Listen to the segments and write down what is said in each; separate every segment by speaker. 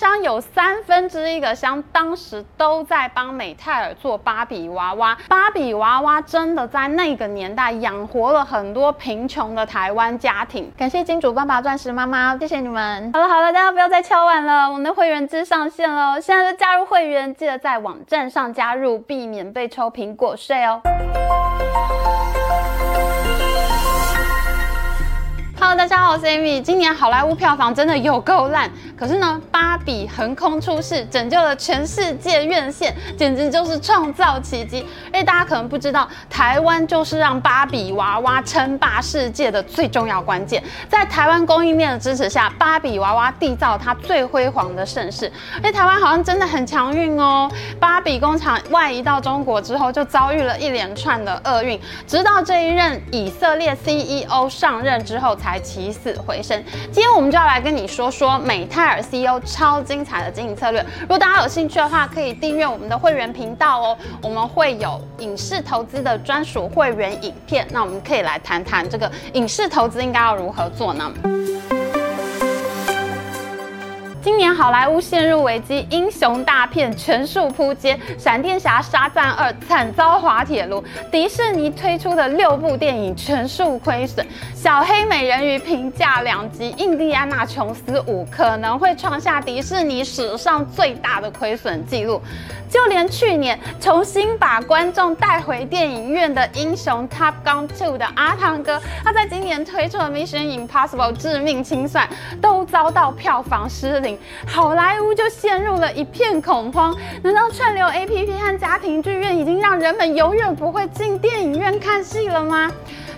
Speaker 1: 商有三分之一个乡当时都在帮美泰尔做芭比娃娃。芭比娃娃真的在那个年代养活了很多贫穷的台湾家庭。感谢金主爸爸、钻石妈妈，谢谢你们。好了好了，大家不要再敲碗了，我们的会员制上线了，现在就加入会员，记得在网站上加入，避免被抽苹果税哦。大家好，我是 Amy。今年好莱坞票房真的有够烂，可是呢，芭比横空出世，拯救了全世界院线，简直就是创造奇迹。哎，大家可能不知道，台湾就是让芭比娃娃称霸世界的最重要关键。在台湾供应链的支持下，芭比娃娃缔造它最辉煌的盛世。哎，台湾好像真的很强运哦。芭比工厂外移到中国之后，就遭遇了一连串的厄运，直到这一任以色列 CEO 上任之后才。起死回生。今天我们就要来跟你说说美泰尔 CEO 超精彩的经营策略。如果大家有兴趣的话，可以订阅我们的会员频道哦。我们会有影视投资的专属会员影片，那我们可以来谈谈这个影视投资应该要如何做呢？今年好莱坞陷入危机，英雄大片全数扑街，《闪电侠杀赞二》惨遭滑铁卢，迪士尼推出的六部电影全数亏损，小黑美人鱼评价两极，印第安纳琼斯五可能会创下迪士尼史上最大的亏损记录，就连去年重新把观众带回电影院的英雄 Top Gun 2的阿汤哥，他在今年推出的 Mission Impossible 致命清算，都遭到票房失灵。好莱坞就陷入了一片恐慌。难道串流 APP 和家庭剧院已经让人们永远不会进电影院看戏了吗？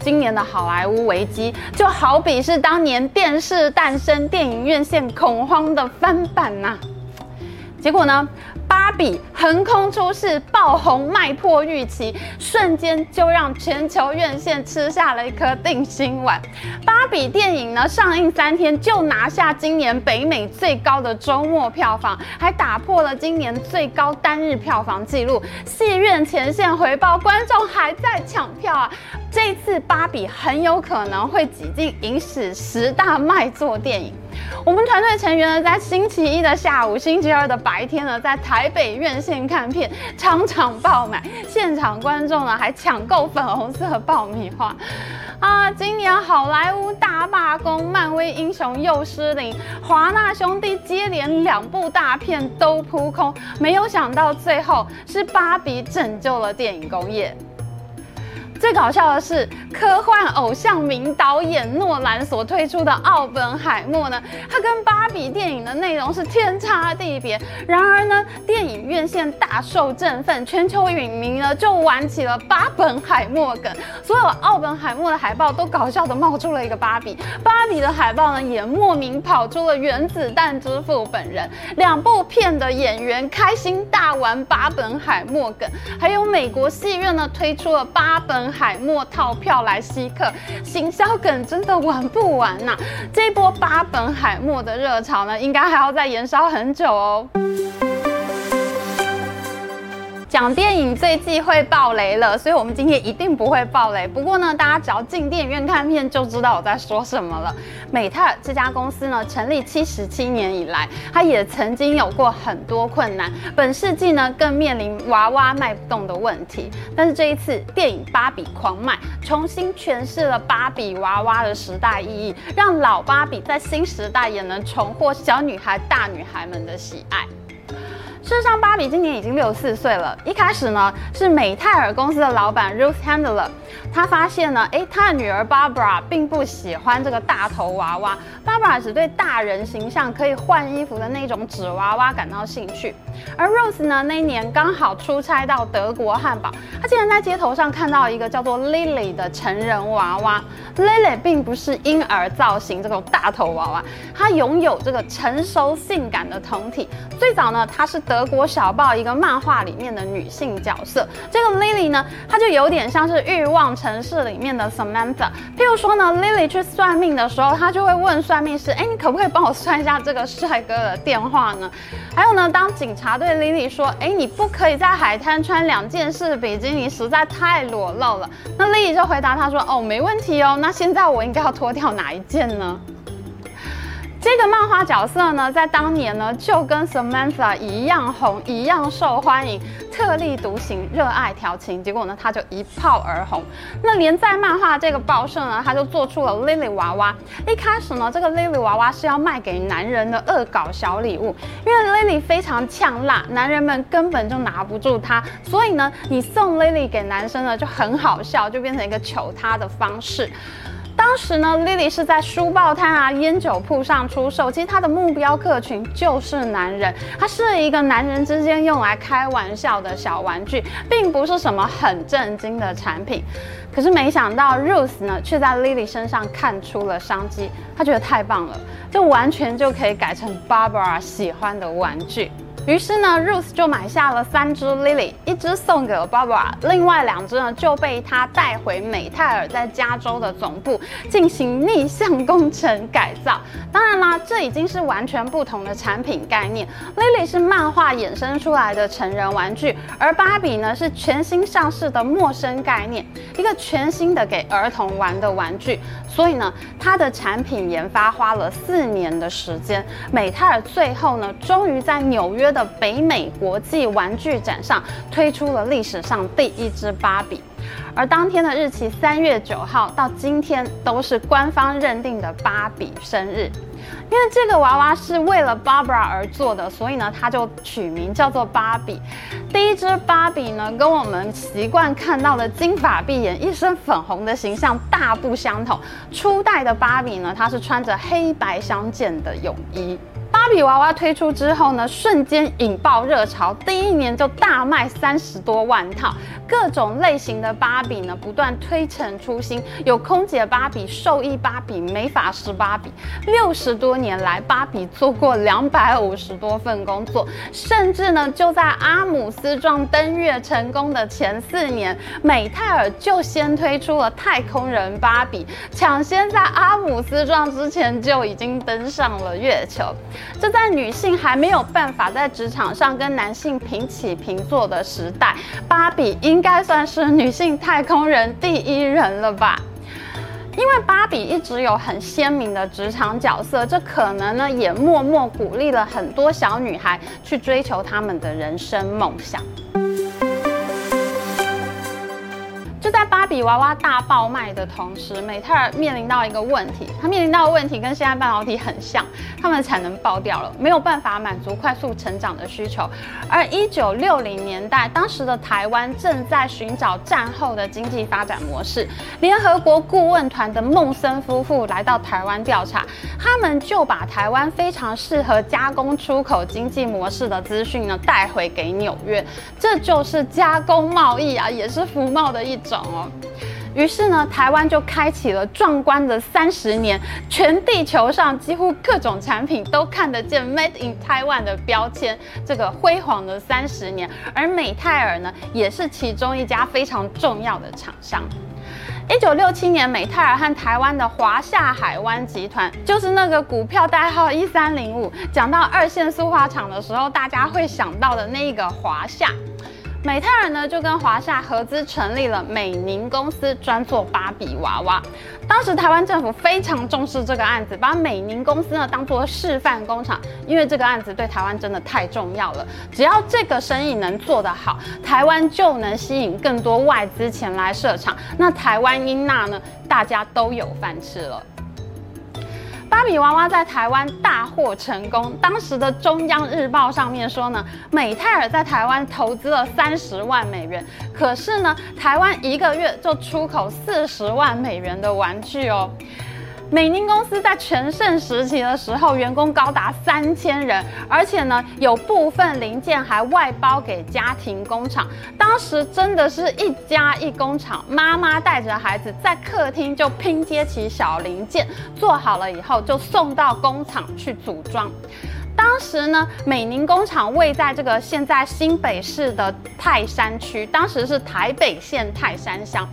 Speaker 1: 今年的好莱坞危机就好比是当年电视诞生，电影院线恐慌的翻版呐、结果呢？芭比横空出世，爆红卖破预期，瞬间就让全球院线吃下了一颗定心丸。芭比电影呢，上映三天就拿下今年北美最高的周末票房，还打破了今年最高单日票房纪录。戏院前线回报，观众还在抢票啊！这次芭比很有可能会挤进影史十大卖座电影。我们团队成员呢，在星期一的下午、星期二的白天呢，在台北院线看片，场场爆满，现场观众呢还抢购粉红色爆米花。啊，今年好莱坞大罢工，漫威英雄又失灵，华纳兄弟接连两部大片都扑空，没有想到最后是芭比拯救了电影工业。最搞笑的是，科幻偶像名导演诺兰所推出的《奥本海默》呢，它跟芭比电影的内容是天差地别。然而呢，电影院线大受振奋，全球影迷呢就玩起了芭本海默梗，所有奥本海默的海报都搞笑的冒出了一个芭比，芭比的海报呢也莫名跑出了原子弹之父本人。两部片的演员开心大玩芭本海默梗，还有美国戏院呢推出了芭本。海默套票来吸客，行销梗真的玩不完呐、这波八本海默的热潮呢，应该还要再延烧很久哦。讲电影最忌讳爆雷了，所以我们今天一定不会爆雷。不过呢，大家只要进电影院看片就知道我在说什么了。美泰尔这家公司呢，成立七十七年以来，它也曾经有过很多困难，本世纪呢更面临娃娃卖不动的问题。但是这一次电影《芭比》狂卖，重新诠释了芭比娃娃的时代意义，让老芭比在新时代也能重获小女孩、大女孩们的喜爱。事实上，芭比今年已经六十四岁了。一开始呢，是美泰尔公司的老板 Ruth Handler，他发现呢，诶，他的女儿 Barbara 并不喜欢这个大头娃娃，Barbara 只对大人形象可以换衣服的那种纸娃娃感到兴趣。而 Rose 呢，那一年刚好出差到德国汉堡，他竟然在街头上看到一个叫做 Lily 的成人娃娃。Lily 并不是婴儿造型这种大头娃娃，它拥有这个成熟性感的胴体。最早呢，它是德。德国小报一个漫画里面的女性角色，这个 Lily 呢，她就有点像是欲望城市里面的 Samantha。譬如说呢，Lily 去算命的时候，她就会问算命师：“哎，你可不可以帮我算一下这个帅哥的电话呢？”还有呢，当警察对 Lily 说：“哎，你不可以在海滩穿两件式比基尼，实在太裸露了。”那 Lily 就回答他说：“哦，没问题哦。那现在我应该要脱掉哪一件呢？”这个漫画角色呢，在当年呢，就跟 Samantha 一样红，一样受欢迎，特立独行，热爱调情。结果呢，他就一炮而红。那连载漫画这个报社呢，他就做出了 Lily 娃娃。一开始呢，这个 Lily 娃娃是要卖给男人的恶搞小礼物，因为 Lily 非常呛辣，男人们根本就拿不住她。所以呢，你送 Lily 给男生呢，就很好笑，就变成一个求她的方式。当时呢，Lily 是在书报摊啊、烟酒铺上出售。其实她的目标客群就是男人，它是一个男人之间用来开玩笑的小玩具，并不是什么很正经的产品。可是没想到 Ruth 呢，却在 Lily 身上看出了商机。她觉得太棒了，这完全就可以改成 Barbara 喜欢的玩具。于是呢，Ruth 就买下了三只 Lily，一只送给了 Barbara，另外两只呢就被他带回美泰尔在加州的总部进行逆向工程改造。当然啦，这已经是完全不同的产品概念。Lily 是漫画衍生出来的成人玩具，而芭比呢是全新上市的陌生概念，一个全新的给儿童玩的玩具。所以呢，它的产品研发花了四年的时间，美泰尔最后呢终于在纽约的北美国际玩具展上推出了历史上第一只芭比，而当天的日期三月九号到今天都是官方认定的芭比生日。因为这个娃娃是为了 Barbara 而做的，所以呢，它就取名叫做芭比。第一只芭比呢，跟我们习惯看到的金发碧眼、一身粉红的形象大不相同。初代的芭比呢，它是穿着黑白相间的泳衣。芭比娃娃推出之后呢，瞬间引爆热潮，第一年就大卖三十多万套。各种类型的芭比呢，不断推陈出新，有空姐芭比、兽医芭比、美法师芭比。六十多年来，芭比做过两百五十多份工作，甚至呢，就在阿姆斯壮登月成功的前四年，美泰尔就先推出了太空人芭比，抢先在阿姆斯壮之前就已经登上了月球。这在女性还没有办法在职场上跟男性平起平坐的时代，芭比应该算是女性太空人第一人了吧？因为芭比一直有很鲜明的职场角色，这可能呢也默默鼓励了很多小女孩去追求她们的人生梦想。就在芭比娃娃大爆卖的同时，美泰尔面临到一个问题，它面临到的问题跟现在半导体很像，他们产能爆掉了，没有办法满足快速成长的需求。而一九六零年代，当时的台湾正在寻找战后的经济发展模式，联合国顾问团的孟森夫妇来到台湾调查，他们就把台湾非常适合加工出口经济模式的资讯呢带回给纽约，这就是加工贸易啊，也是服贸的一种。哦，于是呢，台湾就开启了壮观的三十年，全地球上几乎各种产品都看得见 “Made in Taiwan” 的标签，这个辉煌的三十年。而美泰尔呢，也是其中一家非常重要的厂商。一九六七年，美泰尔和台湾的华夏海湾集团，就是那个股票代号一三零五，讲到二线塑化厂的时候，大家会想到的那个华夏。美泰尔呢，就跟华夏合资成立了美宁公司，专做芭比娃娃。当时台湾政府非常重视这个案子，把美宁公司呢当做示范工厂，因为这个案子对台湾真的太重要了。只要这个生意能做得好，台湾就能吸引更多外资前来设厂，那台湾英纳呢，大家都有饭吃了。芭比娃娃在台湾大获成功，当时的中央日报上面说呢，美泰尔在台湾投资了三十万美元，可是呢，台湾一个月就出口四十万美元的玩具哦。美宁公司在全盛时期的时候，员工高达三千人，而且呢，有部分零件还外包给家庭工厂。当时真的是一家一工厂，妈妈带着孩子在客厅就拼接起小零件，做好了以后就送到工厂去组装。当时呢，美宁工厂位在这个现在新北市的泰山区，当时是台北县泰山乡。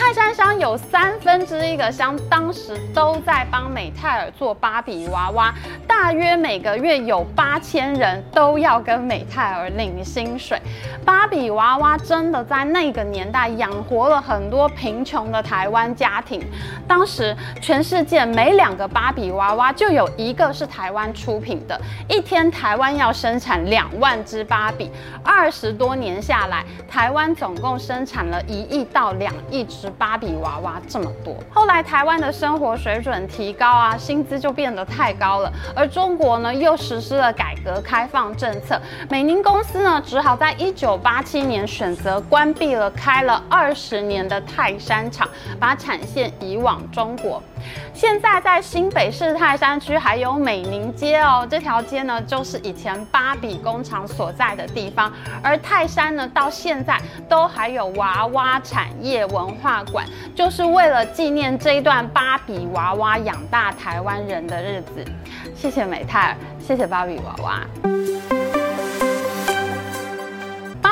Speaker 1: 泰山乡有三分之一个乡当时都在帮美泰尔做芭比娃娃，大约每个月有八千人都要跟美泰尔领薪水。芭比娃娃真的在那个年代养活了很多贫穷的台湾家庭。当时全世界每两个芭比娃娃就有一个是台湾出品的，一天台湾要生产两万只芭比。二十多年下来，台湾总共生产了一亿到两亿只芭比娃娃，这么多。后来台湾的生活水准提高啊，薪资就变得太高了，而中国呢又实施了改革开放政策，美宁公司呢只好在一九八七年选择关闭了开了二十年的泰山厂，把产线移往中国。现在在新北市泰山区还有美宁街哦，这条街呢就是以前芭比工厂所在的地方。而泰山呢，到现在都还有娃娃产业文化馆，就是为了纪念这一段芭比娃娃养大台湾人的日子。谢谢美泰，谢谢芭比娃娃。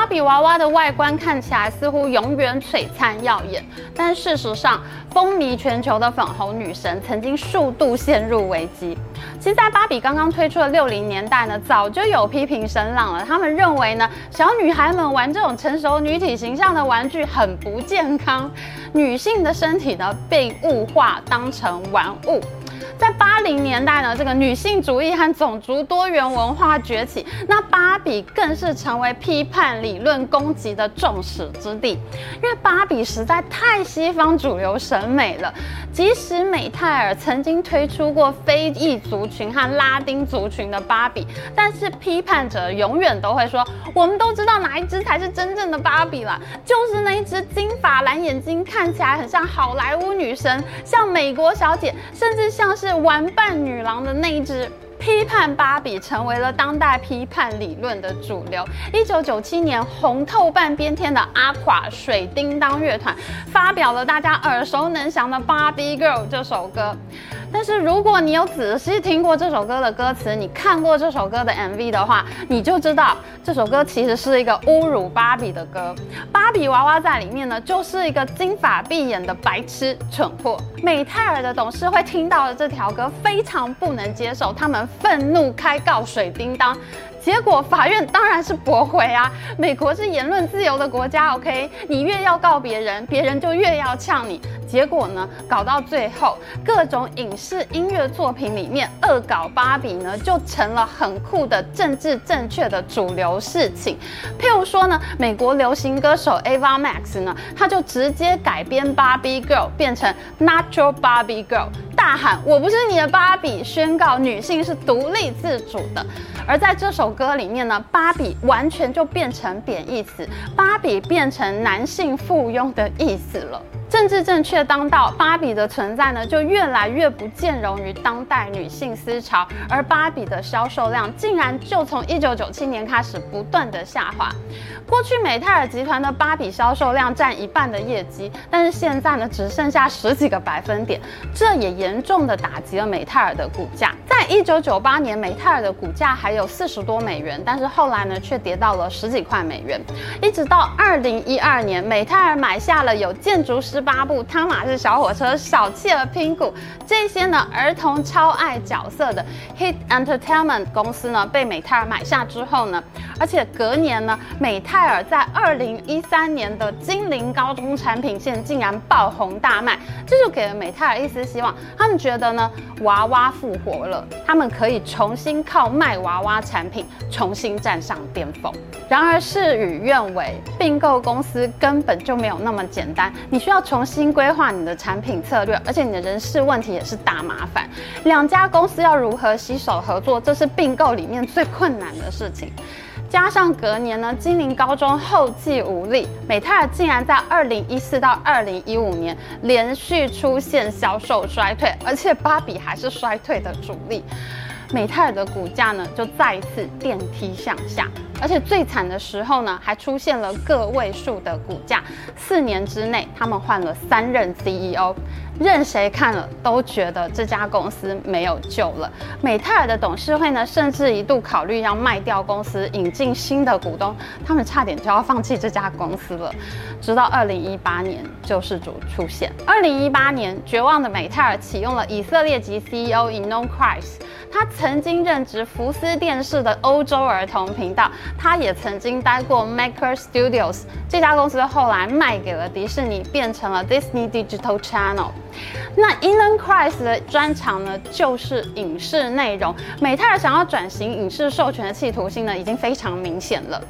Speaker 1: 芭比娃娃的外观看起来似乎永远璀璨耀眼，但事实上，风靡全球的粉红女神曾经数度陷入危机。其实，在芭比刚刚推出的六零年代呢，早就有批评声浪了。他们认为呢，小女孩们玩这种成熟女体形象的玩具很不健康，女性的身体呢被物化，当成玩物。在八零年代呢，这个女性主义和种族多元文化崛起，那芭比更是成为批判理论攻击的众矢之的。因为芭比实在太西方主流审美了，即使美泰尔曾经推出过非裔族群和拉丁族群的芭比，但是批判者永远都会说，我们都知道哪一只才是真正的芭比了，就是那一只金发蓝眼睛，看起来很像好莱坞女神，像美国小姐，甚至像是。玩伴女郎的那一只，批判芭比成为了当代批判理论的主流。一九九七年，红透半边天的阿垮水叮当乐团发表了大家耳熟能详的《芭比 Girl》这首歌。但是如果你有仔细听过这首歌的歌词，你看过这首歌的 MV 的话，你就知道这首歌其实是一个侮辱芭比的歌。芭比娃娃在里面呢，就是一个金发碧眼的白痴蠢货。美泰尔的董事会听到了这条歌，非常不能接受，他们愤怒开告水叮当。结果法院当然是驳回啊！美国是言论自由的国家，OK？你越要告别人，别人就越要呛你。结果呢，搞到最后，各种影视音乐作品里面恶搞芭比呢，就成了很酷的政治正确的主流事情。譬如说呢，美国流行歌手 Ava Max 呢，他就直接改编 Barbie Girl 变成 Natural Barbie Girl，大喊“我不是你的芭比”，宣告女性是独立自主的。而在这首歌里面呢，芭比完全就变成贬义词，芭比变成男性附庸的意思了。政治正确当道，芭比的存在呢就越来越不见容于当代女性思潮，而芭比的销售量竟然就从一九九七年开始不断的下滑。过去美泰尔集团的芭比销售量占一半的业绩，但是现在呢只剩下十几个百分点，这也严重的打击了美泰尔的股价。在一九九八年，美泰尔的股价还有四十多美元，但是后来呢却跌到了十几块美元，一直到二零一二年，美泰尔买下了有建筑师。八部汤马士小火车、小企鹅拼图这些呢，儿童超爱角色的 Hit Entertainment 公司呢，被美泰尔买下之后呢，而且隔年呢，美泰尔在二零一三年的精灵高中产品线竟然爆红大卖，这就给了美泰尔一丝希望。他们觉得呢，娃娃复活了，他们可以重新靠卖娃娃产品重新站上巅峰。然而事与愿违，并购公司根本就没有那么简单，你需要重新规划你的产品策略，而且你的人事问题也是大麻烦。两家公司要如何携手合作，这是并购里面最困难的事情。加上隔年呢，精灵高中后继无力，美泰尔竟然在二零一四到二零一五年连续出现销售衰退，而且芭比还是衰退的主力。美泰尔的股价呢，就再一次电梯向下，而且最惨的时候呢，还出现了个位数的股价。四年之内，他们换了三任 CEO，任谁看了都觉得这家公司没有救了。美泰尔的董事会呢，甚至一度考虑要卖掉公司，引进新的股东，他们差点就要放弃这家公司了。直到二零一八年，救世主出现。二零一八年，绝望的美泰尔启用了以色列籍 CEO Ynon Kreiz。他曾经任职福斯电视的欧洲儿童频道，他也曾经待过 Maker Studios 这家公司，后来卖给了迪士尼，变成了 Disney Digital Channel。那 Ynon Kreiz 的专长呢，就是影视内容。美泰尔想要转型影视授权的企图心呢，已经非常明显了。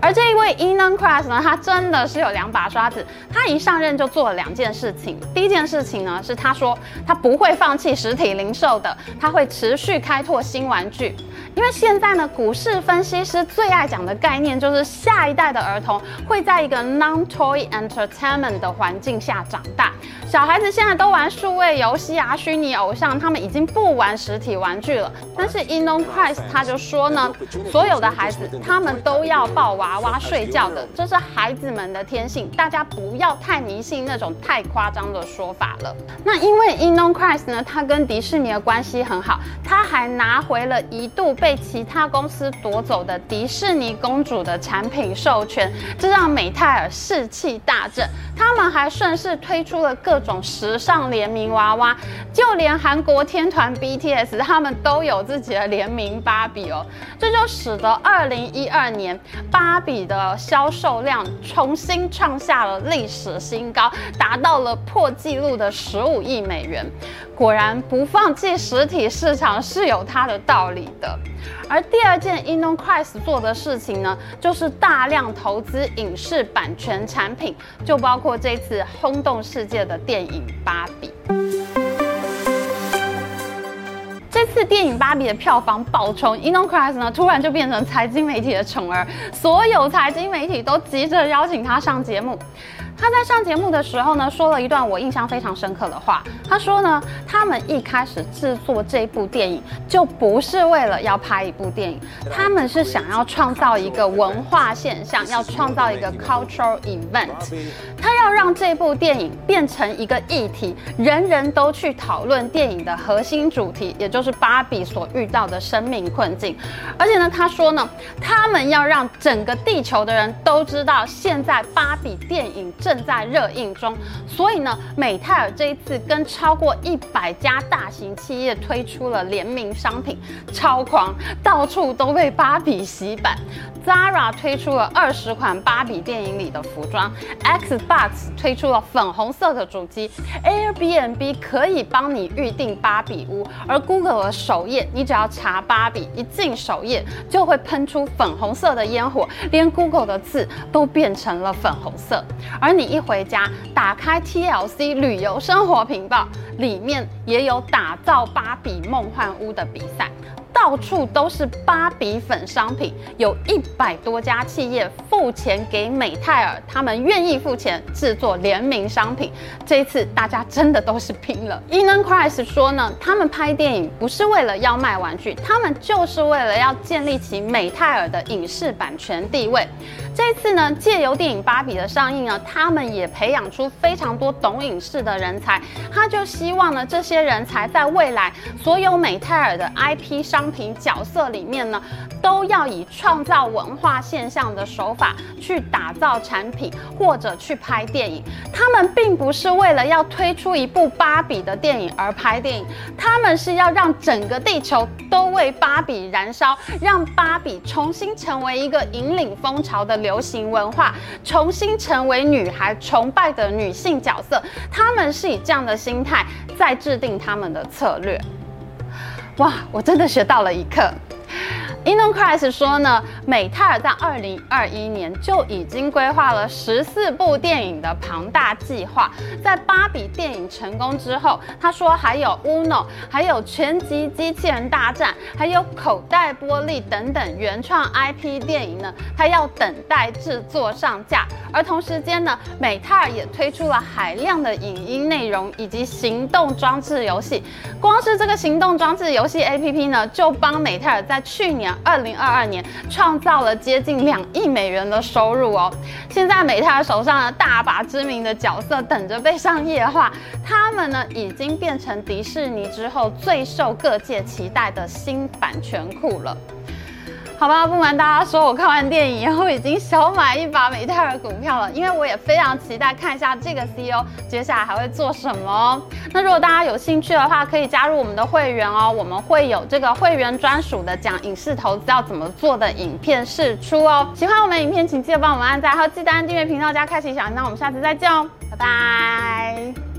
Speaker 1: 而这一位 Ynon Kreiz 呢，他真的是有两把刷子。他一上任就做了两件事情。第一件事情呢，是他说他不会放弃实体零售的，他会持续开拓新玩具。因为现在呢，股市分析师最爱讲的概念就是下一代的儿童会在一个 non-toy entertainment 的环境下长大。小孩子现在都玩数位游戏啊，虚拟偶像，他们已经不玩实体玩具了。但是 Kreiz 他就说呢，所有的孩子他们都要抱娃娃睡觉的，这是孩子们的天性，大家不要太迷信那种太夸张的说法了。那因为 Kreiz 呢，他跟迪士尼的关系很好，他还拿回了一度被其他公司夺走的迪士尼公主的产品授权，这让美泰尔士气大振。他们还顺势推出了各种时尚联名娃娃，就连韩国天团 BTS 他们都有自己的联名芭比哦。这就使得二零一二年芭比的销售量重新创下了历史新高，达到了破纪录的十五亿美元。果然，不放弃实体市场是有它的道理的。而第二件 Ynon Kreiz 做的事情呢，就是大量投资影视版权产品，就包括这次轰动世界的电影《芭比》。这次电影《芭比》的票房爆冲，Ynon Kreiz 呢突然就变成财经媒体的宠儿，所有财经媒体都急着邀请他上节目。他在上节目的时候呢，说了一段我印象非常深刻的话。他说呢，他们一开始制作这部电影就不是为了要拍一部电影，他们是想要创造一个文化现象，要创造一个 cultural event。他要让这部电影变成一个议题，人人都去讨论电影的核心主题，也就是芭比所遇到的生命困境。而且呢，他说呢，他们要让整个地球的人都知道，现在芭比电影正。正在热映中，所以呢，美泰尔这一次跟超过一百家大型企业推出了联名商品，超狂，到处都被芭比洗版。Zara 推出了二十款芭比电影里的服装，Xbox 推出了粉红色的主机，Airbnb 可以帮你预订芭比屋，而 Google 的首页，你只要查芭比，一进首页就会喷出粉红色的烟火，连 Google 的字都变成了粉红色。而你一回家，打开 TLC 旅游生活频道，里面也有打造芭比梦幻屋的比赛。到处都是芭比粉商品，有一百多家企业付钱给美泰尔，他们愿意付钱制作联名商品。这一次大家真的都是拼了。Ynon Kreiz 说呢，他们拍电影不是为了要卖玩具，他们就是为了要建立起美泰尔的影视版权地位。这次呢，借由电影《芭比》的上映呢，他们也培养出非常多懂影视的人才。他就希望呢，这些人才在未来所有美泰尔的 IP 商品角色里面呢，都要以创造文化现象的手法去打造产品或者去拍电影。他们并不是为了要推出一部芭比的电影而拍电影，他们是要让整个地球都为芭比燃烧，让芭比重新成为一个引领风潮的。流行文化重新成为女孩崇拜的女性角色，他们是以这样的心态在制定他们的策略。哇，我真的学到了一课。Ynon Kreiz 说呢，美泰尔在二零二一年就已经规划了十四部电影的庞大计划。在芭比电影成功之后，他说还有 Uno，还有全集机器人大战，还有口袋玻璃等等原创 IP 电影呢，他要等待制作上架。而同时间呢，美泰尔也推出了海量的影音内容以及行动装置游戏。光是这个行动装置游戏 APP 呢，就帮美泰尔在去年。年二零二二年创造了接近两亿美元的收入哦。现在美泰手上呢大把知名的角色等着被商业化，他们呢已经变成迪士尼之后最受各界期待的新版权库了。好吧，不瞒大家说，我看完电影以后已经小买一把美泰尔股票了，因为我也非常期待看一下这个 CEO 接下来还会做什么。那如果大家有兴趣的话，可以加入我们的会员哦，我们会有这个会员专属的讲影视投资要怎么做的影片释出哦。喜欢我们影片，请记得帮我们按赞，还有记得按订阅频道加开启小铃铛。那我们下次再见哦，拜拜。